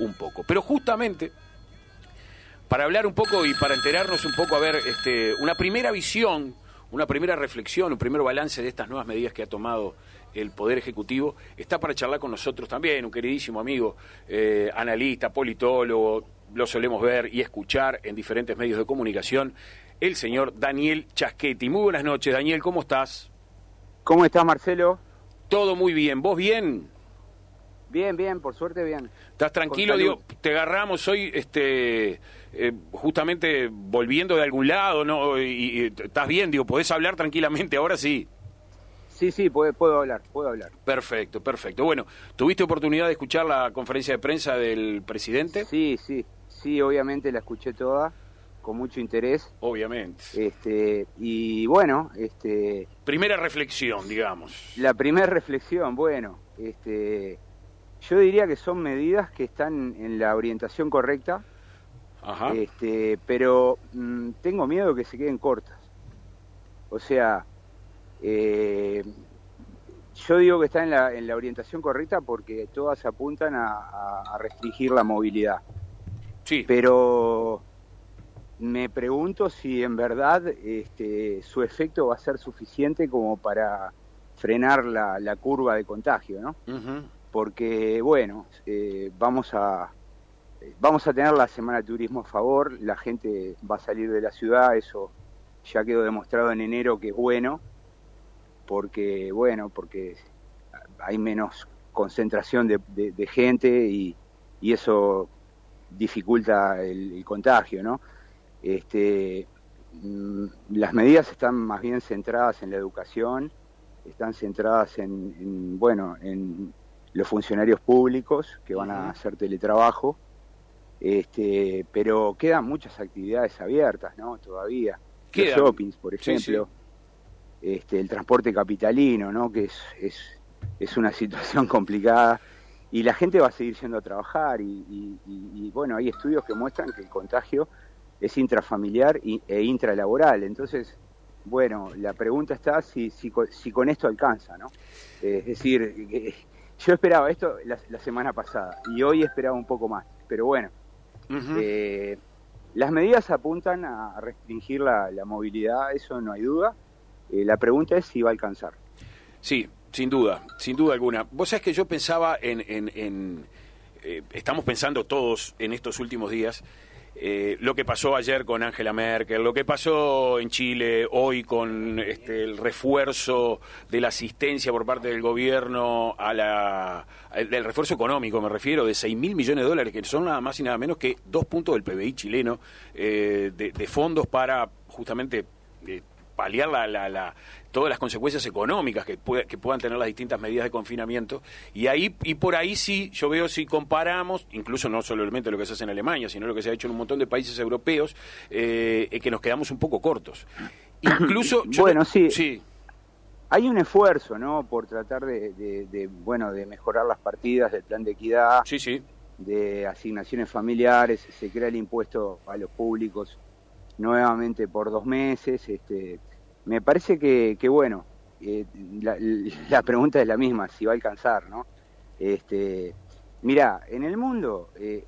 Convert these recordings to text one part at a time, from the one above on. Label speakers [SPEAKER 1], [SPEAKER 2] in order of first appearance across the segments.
[SPEAKER 1] un poco. Pero justamente para hablar un poco y para enterarnos un poco, a ver, este, una primera visión, una primera reflexión, un primer balance de estas nuevas medidas que ha tomado el Poder Ejecutivo, está para charlar con nosotros también, un queridísimo amigo, eh, analista, politólogo, lo solemos ver y escuchar en diferentes medios de comunicación, el señor Daniel Chasquetti. Muy buenas noches, Daniel, ¿cómo estás?
[SPEAKER 2] ¿Cómo estás, Marcelo?
[SPEAKER 1] Todo muy bien, ¿vos bien?
[SPEAKER 2] Bien, bien, por suerte bien.
[SPEAKER 1] ¿Estás tranquilo? Digo, te agarramos hoy, este, eh, justamente volviendo de algún lado, ¿no? Y, ¿Estás bien? Digo, ¿podés hablar tranquilamente? Ahora sí.
[SPEAKER 2] Sí, sí, puedo, puedo hablar, puedo hablar.
[SPEAKER 1] Perfecto, perfecto. Bueno, ¿tuviste oportunidad de escuchar la conferencia de prensa del presidente?
[SPEAKER 2] Sí, sí, sí, obviamente la escuché toda con mucho interés.
[SPEAKER 1] Obviamente.
[SPEAKER 2] Este, y bueno, este...
[SPEAKER 1] Primera reflexión, digamos.
[SPEAKER 2] La primera reflexión, bueno, este yo diría que son medidas que están en la orientación correcta, Este, pero mm, tengo miedo que se queden cortas. O sea, eh, yo digo que están en la, en la, orientación correcta porque todas apuntan a, restringir la movilidad.
[SPEAKER 1] Sí.
[SPEAKER 2] Pero me pregunto si en verdad este, su efecto va a ser suficiente como para frenar la, la curva de contagio, ¿no? Porque bueno, eh, vamos a vamos a tener la semana de turismo a favor, la gente va a salir de la ciudad, eso ya quedó demostrado en enero que es bueno, porque bueno, porque hay menos concentración de, gente y, eso dificulta el, contagio, ¿no? Este, mm, las medidas están más bien centradas en la educación, están centradas en bueno, en los funcionarios públicos que van a hacer teletrabajo, este, pero quedan muchas actividades abiertas, ¿no? Todavía. Los shoppings, por ejemplo, Este, el transporte capitalino, ¿no? Que es, es, es, una situación complicada y la gente va a seguir yendo a trabajar y, bueno, hay estudios que muestran que el contagio es intrafamiliar e intralaboral, entonces bueno, la pregunta está si, si, si con esto alcanza, ¿no? es decir, yo esperaba esto la, semana pasada y hoy esperaba un poco más, pero bueno. Eh, las medidas apuntan a restringir la, movilidad, eso no hay duda. Eh, la pregunta es si va a alcanzar.
[SPEAKER 1] Sí, sin duda, sin duda alguna. Vos sabés que yo pensaba en... en, eh, estamos pensando todos en estos últimos días eh, lo que pasó ayer con Angela Merkel, lo que pasó en Chile hoy con este, el refuerzo de la asistencia por parte del gobierno a la del refuerzo económico, me refiero, de 6 mil millones de dólares, que son nada más y nada menos que dos puntos del PBI chileno eh, de, fondos para justamente eh, paliar la, la, todas las consecuencias económicas que, que puedan tener las distintas medidas de confinamiento. Y ahí y por ahí sí, yo veo si comparamos, incluso no solamente lo que se hace en Alemania, sino lo que se ha hecho en un montón de países europeos, eh, que nos quedamos un poco cortos. Incluso...
[SPEAKER 2] bueno, sí. sí. Hay un esfuerzo, ¿no?, por tratar de, bueno, de mejorar las partidas del plan de equidad.
[SPEAKER 1] Sí, sí.
[SPEAKER 2] De asignaciones familiares, se crea el impuesto a los públicos nuevamente por dos meses, este, me parece que, bueno, eh, la, pregunta es la misma, si va a alcanzar, ¿no? Este, mira, en el mundo, eh,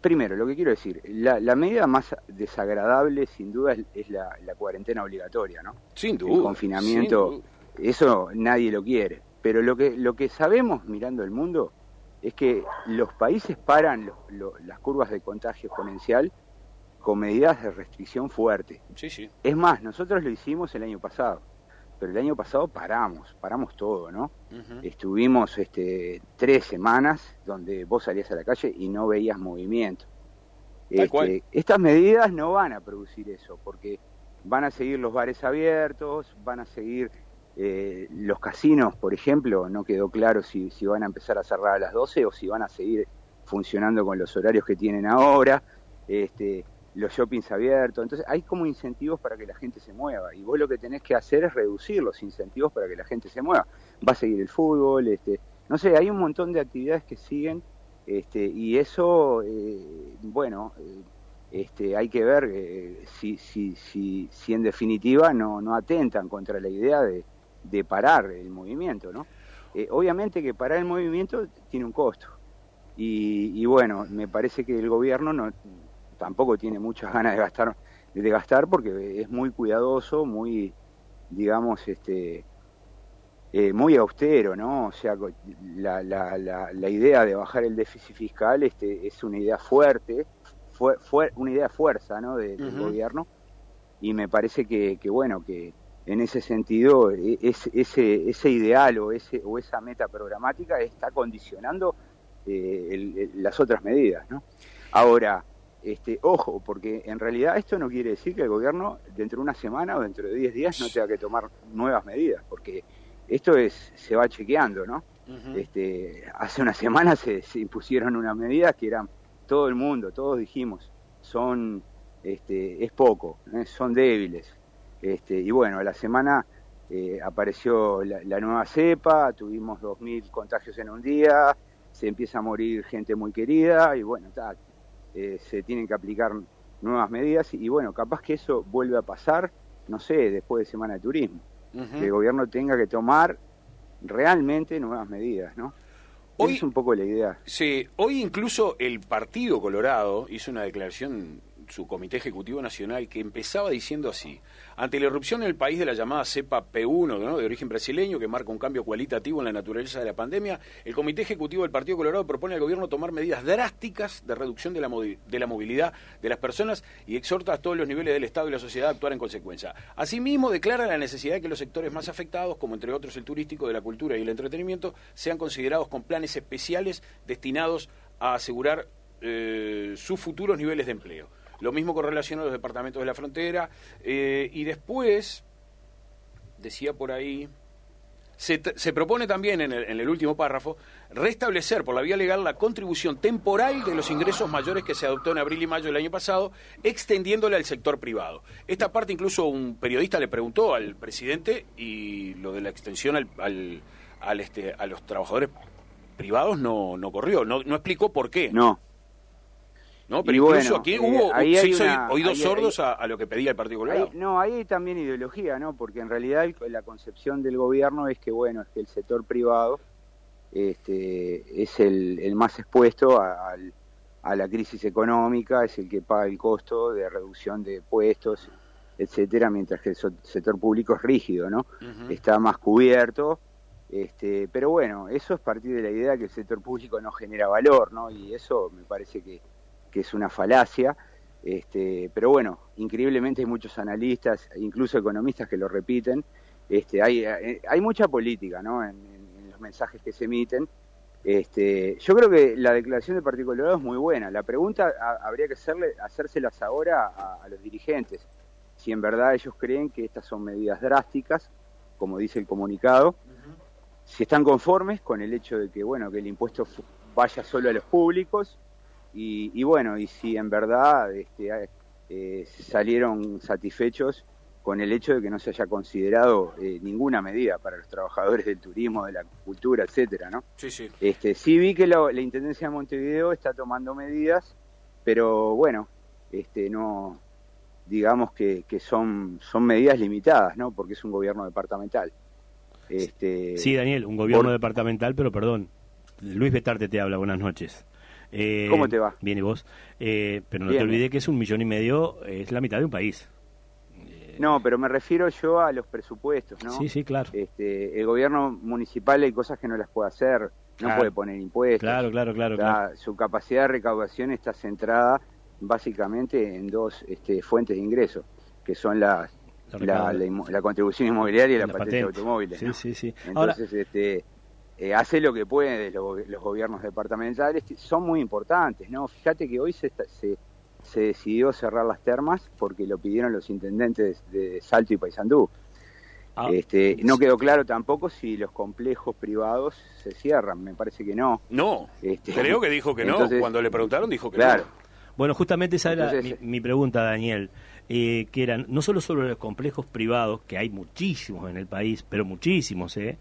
[SPEAKER 2] primero, lo que quiero decir, la, medida más desagradable, sin duda, es, la, cuarentena obligatoria, ¿no?
[SPEAKER 1] Sin duda.
[SPEAKER 2] El confinamiento, eso nadie lo quiere. Pero lo que, lo que sabemos mirando el mundo es que los países paran las curvas de contagio exponencial con medidas de restricción fuerte.
[SPEAKER 1] Sí, sí.
[SPEAKER 2] Es más, nosotros lo hicimos el año pasado, pero el año pasado paramos, paramos todo, ¿no? Estuvimos este, tres semanas donde vos salías a la calle y no veías movimiento. Este, estas medidas no van a producir eso, porque van a seguir los bares abiertos, van a seguir eh, los casinos, por ejemplo, no quedó claro si, si van a empezar a cerrar a las 12 o si van a seguir funcionando con los horarios que tienen ahora. Este, los shoppings abiertos. Entonces hay como incentivos para que la gente se mueva y vos lo que tenés que hacer es reducir los incentivos para que la gente se mueva. Va a seguir el fútbol, este, no sé, hay un montón de actividades que siguen este, y eso, eh, bueno, eh, este, hay que ver eh, si, si, si, si en definitiva no, no atentan contra la idea de, de parar el movimiento, ¿no? obviamente que parar el movimiento tiene un costo Y, bueno, me parece que el gobierno no tampoco tiene muchas ganas de gastar de gastar porque es muy cuidadoso, muy digamos este eh, muy austero, ¿no? O sea, la, la, la, idea de bajar el déficit fiscal este, es una idea fuerte, fue, fue una idea fuerza, ¿no? del gobierno y me parece que, que, bueno, que en ese sentido e, es, ese, ese ideal o, ese, o esa meta programática está condicionando eh, las otras medidas, ¿no? Ahora, este, ojo, porque en realidad esto no quiere decir que el gobierno dentro de una semana o dentro de 10 días no tenga que tomar nuevas medidas, porque esto es se va chequeando, ¿no? este, hace una semana se, impusieron unas medidas que eran todo el mundo, todos dijimos, son este, es poco, ¿eh? son débiles. Este, y bueno, a la semana eh, apareció la, nueva cepa, tuvimos 2.000 contagios en un día, se empieza a morir gente muy querida y bueno, eh, se tienen que aplicar nuevas medidas y bueno, capaz que eso vuelve a pasar, no sé, después de Semana de Turismo que el gobierno tenga que tomar realmente nuevas medidas, ¿no? Hoy, es un poco la idea.
[SPEAKER 1] Sí, hoy incluso el Partido Colorado hizo una declaración su Comité Ejecutivo Nacional, que empezaba diciendo así, ante la irrupción en el país de la llamada cepa P1, de origen brasileño, que marca un cambio cualitativo en la naturaleza de la pandemia, el Comité Ejecutivo del Partido Colorado propone al gobierno tomar medidas drásticas de reducción de la, de la movilidad de las personas y exhorta a todos los niveles del Estado y la sociedad a actuar en consecuencia. Asimismo, declara la necesidad de que los sectores más afectados, como entre otros el turístico, de la cultura y el entretenimiento, sean considerados con planes especiales destinados a asegurar eh, sus futuros niveles de empleo. Lo mismo con relación a los departamentos de la frontera. Eh, y después, decía por ahí, se, propone también en el, último párrafo restablecer por la vía legal la contribución temporal de los ingresos mayores que se adoptó en abril y mayo del año pasado, extendiéndole al sector privado. Esta parte incluso un periodista le preguntó al presidente y lo de la extensión al, al, este, a los trabajadores privados no, no corrió, no, no explicó por qué.
[SPEAKER 2] No.
[SPEAKER 1] ¿No? Pero incluso aquí eh, hubo oídos sordos a, lo que pedía el Partido Colorado.
[SPEAKER 2] no, ahí hay también ideología, ¿no? Porque en realidad la concepción del gobierno es que, bueno, es que el sector privado este, es el, más expuesto a, la crisis económica, es el que paga el costo de reducción de puestos, etcétera, mientras que el sector público es rígido, ¿no? Está más cubierto. Este, pero bueno, eso es partir de la idea que el sector público no genera valor, ¿no? Y eso me parece que, que es una falacia. Este, pero bueno, increíblemente hay muchos analistas, incluso economistas que lo repiten. Este, hay, eh, hay mucha política ¿no? en, los mensajes que se emiten. Este, yo creo que la declaración de Partido Colorado es muy buena. La pregunta habría que hacerle, hacérselas ahora a, los dirigentes. Si en verdad ellos creen que estas son medidas drásticas, como dice el comunicado, si están conformes con el hecho de que, bueno, que el impuesto vaya solo a los públicos, y, bueno, y si en verdad este, eh, salieron satisfechos con el hecho de que no se haya considerado eh, ninguna medida para los trabajadores del turismo, de la cultura, etcétera, ¿no?
[SPEAKER 1] Sí, sí.
[SPEAKER 2] Este, sí vi que la, Intendencia de Montevideo está tomando medidas, pero bueno, este, no, digamos que, que son, son medidas limitadas, ¿no? Porque es un gobierno departamental.
[SPEAKER 3] Este, sí, Daniel, un gobierno departamental, pero perdón, Luis Betarte te habla, buenas noches.
[SPEAKER 2] Eh, ¿Cómo te va?
[SPEAKER 3] Bien, y vos. Eh, pero no te olvides que es un millón y medio, es la mitad de un país.
[SPEAKER 2] No, pero me refiero yo a los presupuestos, ¿no?
[SPEAKER 3] Sí, sí, claro.
[SPEAKER 2] Este, el gobierno municipal hay cosas que no las puede hacer, no puede poner impuestos.
[SPEAKER 3] Claro, claro, claro,
[SPEAKER 2] Su capacidad de recaudación está centrada básicamente en dos este, fuentes de ingresos, que son la, la, contribución inmobiliaria y la, patente, de automóviles.
[SPEAKER 3] Sí, sí, sí.
[SPEAKER 2] Entonces, este, eh, hace lo que puede los, los gobiernos departamentales, son muy importantes, ¿no? Fíjate que hoy se, se, se, decidió cerrar las termas porque lo pidieron los intendentes de Salto y Paysandú. Ah, este, no quedó claro tampoco si los complejos privados se cierran, me parece que no.
[SPEAKER 1] No, este, creo que dijo que no, cuando le preguntaron dijo que
[SPEAKER 3] claro. Bueno, justamente esa era mi, pregunta, Daniel, eh, que eran no solo sobre los complejos privados, que hay muchísimos en el país, pero muchísimos, ¿eh?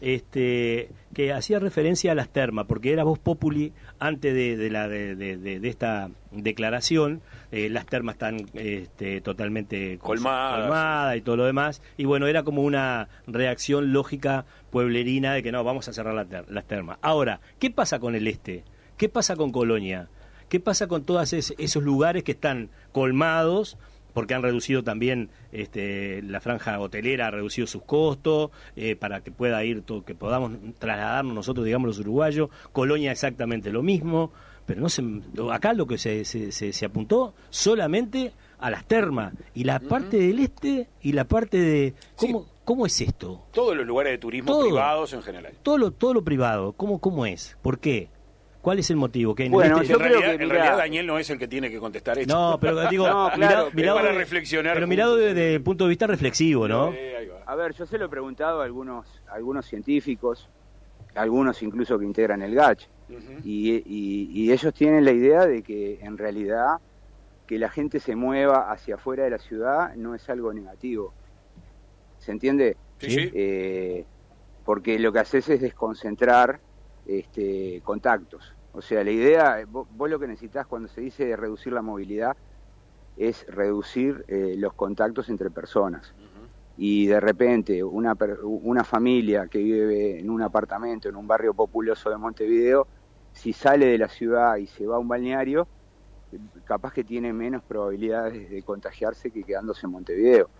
[SPEAKER 3] Este, que hacía referencia a las termas, porque era voz populi antes de, la, de, esta declaración, eh, las termas están este, totalmente
[SPEAKER 1] colmadas.
[SPEAKER 3] y todo lo demás, y bueno, era como una reacción lógica pueblerina de que no, vamos a cerrar las termas. Ahora, ¿qué pasa con el este? ¿Qué pasa con Colonia? ¿Qué pasa con todos esos lugares que están colmados? Porque han reducido también este, la franja hotelera, ha reducido sus costos eh, para que pueda ir, todo, que podamos trasladarnos nosotros, digamos, los uruguayos. Colonia exactamente lo mismo, pero no se, acá lo que se, se, se, apuntó solamente a las termas y la parte del este y la parte de cómo cómo es esto
[SPEAKER 1] todos los lugares de turismo privados en general.
[SPEAKER 3] Todo lo todo lo privado cómo cómo es por qué ¿Cuál es el motivo?
[SPEAKER 1] Que bueno, este- en, realidad, en realidad, Daniel no es el que tiene que contestar esto.
[SPEAKER 3] No, pero digo, mirado, para reflexionar. Pero mirado desde el punto de vista reflexivo, ¿no?
[SPEAKER 2] a ver, yo se lo he preguntado a algunos, algunos científicos, algunos incluso que integran el GACH, y, ellos tienen la idea de que en realidad que la gente se mueva hacia afuera de la ciudad no es algo negativo. ¿Se entiende?
[SPEAKER 1] Sí.
[SPEAKER 2] Eh, porque lo que haces es desconcentrar este, contactos. O sea, la idea, vos, lo que necesitas cuando se dice reducir la movilidad es reducir eh, los contactos entre personas. Y de repente una, una familia que vive en un apartamento, en un barrio populoso de Montevideo, si sale de la ciudad y se va a un balneario, capaz que tiene menos probabilidades de contagiarse que quedándose en Montevideo.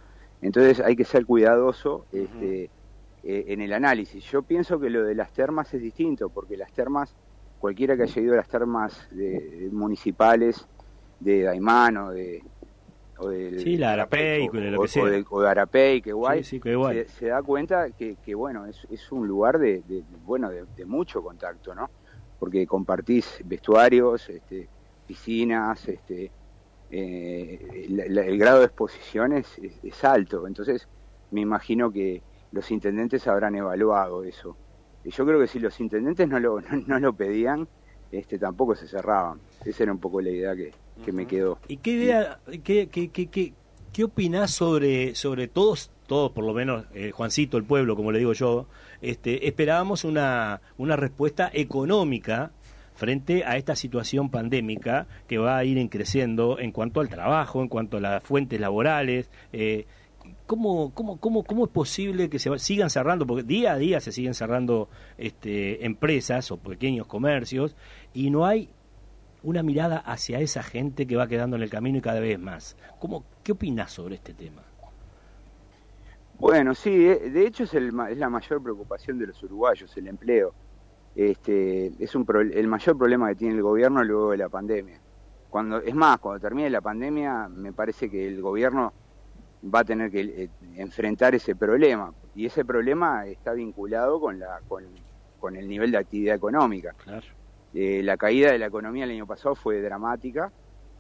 [SPEAKER 2] Entonces hay que ser cuidadoso este, eh, en el análisis. Yo pienso que lo de las termas es distinto, porque las termas, cualquiera que haya ido a las termas de, municipales de Daimán o de...
[SPEAKER 3] O sí, la Arapey, o, lo que sea.
[SPEAKER 2] O de, o de Arapey, que guay, Se, da cuenta que, que bueno, es, es, un lugar de, bueno de, mucho contacto, ¿no? Porque compartís vestuarios, este, piscinas, este, eh, el grado de exposición es, es, alto. Entonces, me imagino que, los intendentes habrán evaluado eso. Y yo creo que si los intendentes no lo, no, lo pedían, este, tampoco se cerraban. Esa era un poco la idea que, que me quedó.
[SPEAKER 3] ¿Y qué idea, qué, qué, qué, qué, opinás sobre, sobre todos, todos por lo menos, eh, Juancito, el pueblo, como le digo yo, este, esperábamos una, una respuesta económica frente a esta situación pandémica que va a ir creciendo en cuanto al trabajo, en cuanto a las fuentes laborales. Eh, ¿Cómo, cómo, cómo, ¿Cómo es posible que se sigan cerrando? Porque día a día se siguen cerrando este, empresas o pequeños comercios y no hay una mirada hacia esa gente que va quedando en el camino y cada vez más. ¿Cómo, ¿Qué opinas sobre este tema?
[SPEAKER 2] Bueno, sí, de hecho es, el, es la mayor preocupación de los uruguayos, el empleo. Este, es un el mayor problema que tiene el gobierno luego de la pandemia. Cuando, es más, cuando termine la pandemia, me parece que el gobierno va a tener que eh, enfrentar ese problema. Y ese problema está vinculado con, la, con, el nivel de actividad económica. Eh, la caída de la economía el año pasado fue dramática.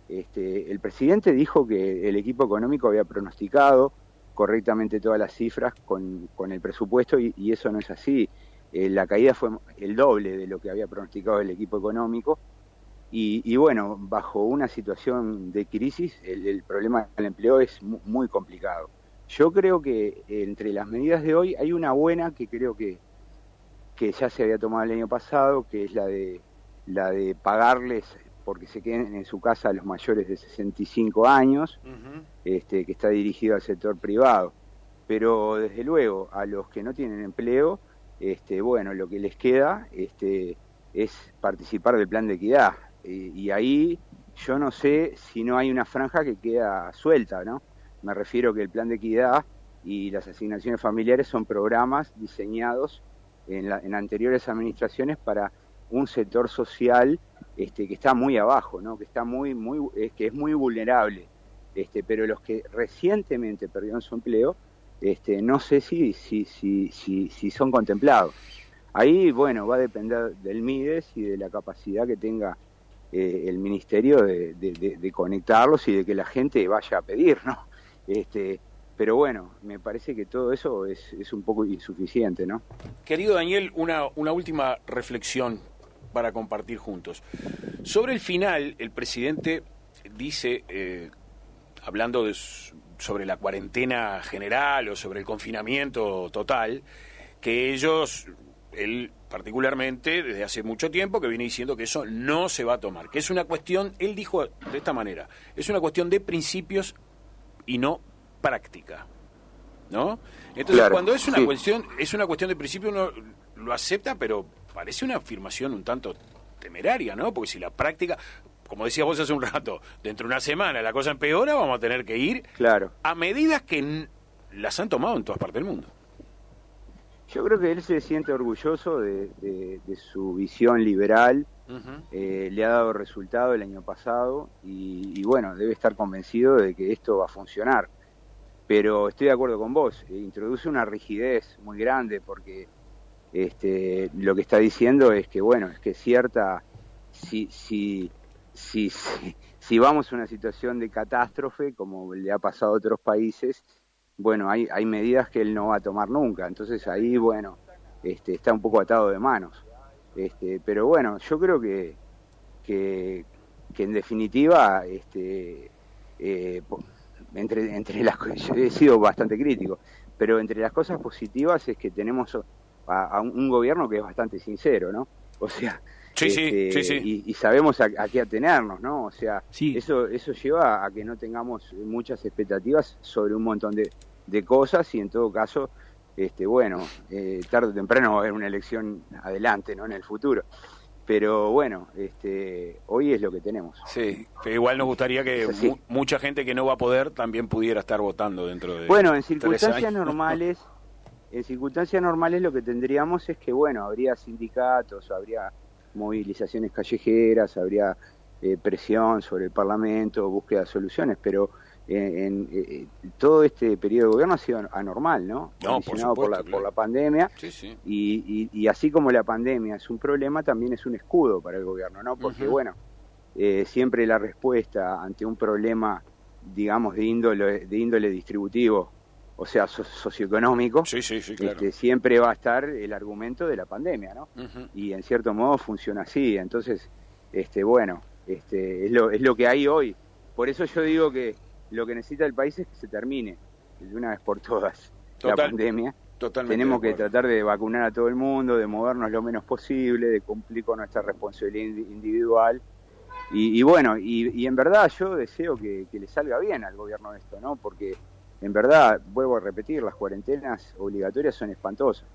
[SPEAKER 2] Este, el presidente dijo que el equipo económico había pronosticado correctamente todas las cifras con, con el presupuesto y, eso no es así. Eh, la caída fue el doble de lo que había pronosticado el equipo económico y, bueno, bajo una situación de crisis, el, problema del empleo es muy, complicado. Yo creo que entre las medidas de hoy hay una buena que creo que, que ya se había tomado el año pasado, que es la de, la de pagarles porque se queden en su casa a los mayores de 65 años, este, que está dirigido al sector privado. Pero desde luego, a los que no tienen empleo, este, bueno, lo que les queda este, es participar del plan de equidad y ahí yo no sé si no hay una franja que queda suelta, ¿no? Me refiero que el plan de equidad y las asignaciones familiares son programas diseñados en, anteriores administraciones para un sector social este, que está muy abajo, ¿no? Que está muy, muy, es, que es muy vulnerable. Este, pero los que recientemente perdieron su empleo, este, no sé si, si, si, si son contemplados. Ahí, bueno, va a depender del MIDES y de la capacidad que tenga eh, el ministerio de, conectarlos y de que la gente vaya a pedir, ¿no? Este, pero bueno, me parece que todo eso es, un poco insuficiente, ¿no?
[SPEAKER 1] Querido Daniel, una, última reflexión para compartir juntos. Sobre el final, el presidente dice, eh, hablando sobre la cuarentena general o sobre el confinamiento total, que ellos, él particularmente desde hace mucho tiempo que viene diciendo que eso no se va a tomar, que es una cuestión, él dijo de esta manera, es una cuestión de principios y no práctica. ¿No? Entonces, cuando es una cuestión, es una cuestión de principio uno lo acepta, pero parece una afirmación un tanto temeraria, ¿no? Porque si la práctica, como decías vos hace un rato, dentro de una semana la cosa empeora, vamos a tener que ir
[SPEAKER 2] claro.
[SPEAKER 1] a medidas que las han tomado en todas partes del mundo.
[SPEAKER 2] Yo creo que él se siente orgulloso de, su visión liberal, eh, le ha dado resultado el año pasado y, bueno, debe estar convencido de que esto va a funcionar. Pero estoy de acuerdo con vos, eh, introduce una rigidez muy grande porque este, lo que está diciendo es que, bueno, es que cierta, si, si, si, si vamos a una situación de catástrofe, como le ha pasado a otros países, bueno, hay, hay medidas que él no va a tomar nunca. Entonces ahí, bueno, este, está un poco atado de manos. Este, pero bueno, yo creo que, que, en definitiva, este, eh, entre, entre las yo he sido bastante crítico, pero entre las cosas positivas es que tenemos a, un gobierno que es bastante sincero, ¿no? O sea,
[SPEAKER 1] sí, sí, este,
[SPEAKER 2] sí, Y, sabemos a, qué atenernos, ¿no? O sea, eso, eso lleva a que no tengamos muchas expectativas sobre un montón de, de cosas y en todo caso, este, bueno, eh, tarde o temprano va a haber una elección adelante, ¿no? En el futuro. Pero bueno, este, hoy es lo que tenemos.
[SPEAKER 1] Sí, igual nos gustaría que mucha gente que no va a poder también pudiera estar votando dentro de.
[SPEAKER 2] Bueno, en circunstancias normales, en circunstancias normales lo que tendríamos es que, bueno, habría sindicatos, habría movilizaciones callejeras, habría eh, presión sobre el Parlamento, búsqueda de soluciones, pero en, eh, todo este periodo de gobierno ha sido anormal, ¿no?
[SPEAKER 1] no
[SPEAKER 2] por, la, por la pandemia. Y, y, así como la pandemia es un problema, también es un escudo para el gobierno, ¿no? Porque, bueno, eh, siempre la respuesta ante un problema, digamos, de índole, de índole distributivo, o sea, socioeconómico,
[SPEAKER 1] este,
[SPEAKER 2] siempre va a estar el argumento de la pandemia, ¿no? Y en cierto modo funciona así. Entonces, este, bueno, este, es, lo, es lo que hay hoy. Por eso yo digo que lo que necesita el país es que se termine de una vez por todas la pandemia. Tenemos que tratar de vacunar a todo el mundo, de movernos lo menos posible, de cumplir con nuestra responsabilidad individual. Y, bueno, y, en verdad yo deseo que, le salga bien al gobierno esto, ¿no? Porque en verdad, vuelvo a repetir, las cuarentenas obligatorias son espantosas.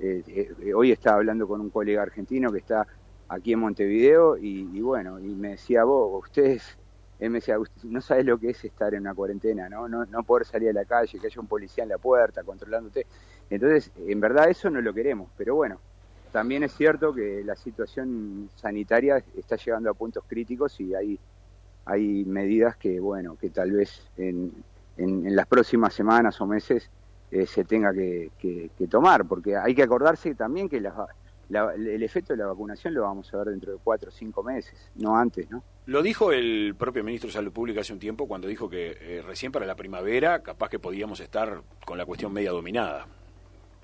[SPEAKER 2] Eh, eh, hoy estaba hablando con un colega argentino que está aquí en Montevideo y, y bueno, y me decía, vos, ustedes él me decía, no sabes lo que es estar en una cuarentena, ¿no? ¿no? No poder salir a la calle, que haya un policía en la puerta controlándote. Entonces, en verdad eso no lo queremos, pero bueno, también es cierto que la situación sanitaria está llegando a puntos críticos y hay, hay medidas que, bueno, que tal vez en, en, las próximas semanas o meses eh, se tenga que, que, tomar, porque hay que acordarse también que el efecto de la vacunación lo vamos a ver dentro de cuatro o cinco meses, no antes, ¿no?
[SPEAKER 1] Lo dijo el propio ministro de Salud Pública hace un tiempo cuando dijo que eh, recién para la primavera capaz que podíamos estar con la cuestión media dominada.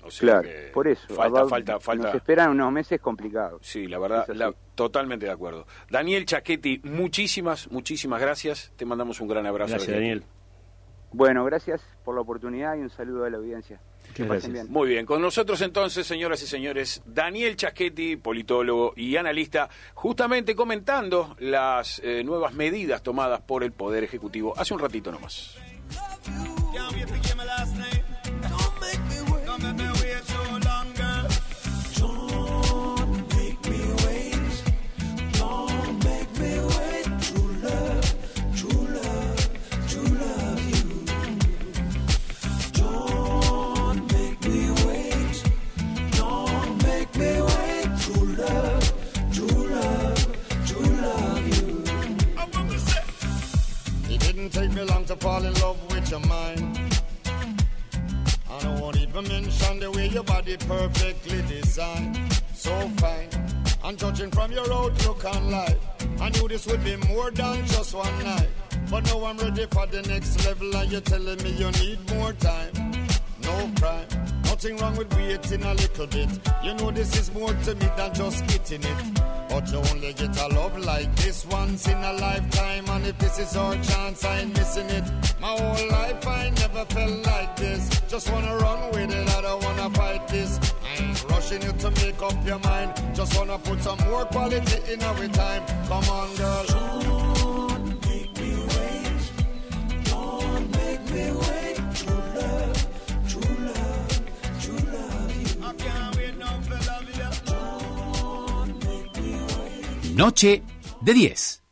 [SPEAKER 2] O sea claro, por eso.
[SPEAKER 1] Falta, falta, falta.
[SPEAKER 2] Nos esperan unos meses complicados.
[SPEAKER 1] Sí, la verdad, totalmente de acuerdo. Daniel Chaquetti, muchísimas, muchísimas gracias. Te mandamos un gran abrazo.
[SPEAKER 3] Gracias, Daniel.
[SPEAKER 2] Bueno, gracias por la oportunidad y un saludo a la audiencia.
[SPEAKER 1] Muy bien, con nosotros entonces, señoras y señores, Daniel Chaschetti, politólogo y analista, justamente comentando las eh, nuevas medidas tomadas por el Poder Ejecutivo. Hace un ratito nomás. Perfectly designed. So fine. And judging from your outlook on life, I knew this would be more than just one night. But now I'm ready for the next level, and you're telling me you need more time. Nothing wrong with waiting a little bit. You know this is more to me than just getting it. But you only get a love like this once in a lifetime. And if this is our chance, I ain't missing it. My whole life I never felt like this. Just wanna run with it, I don't wanna fight this. I ain't rushing you to make up your mind. Just wanna put some more quality in our time. Come on, girl. Don't
[SPEAKER 4] Noche de 10.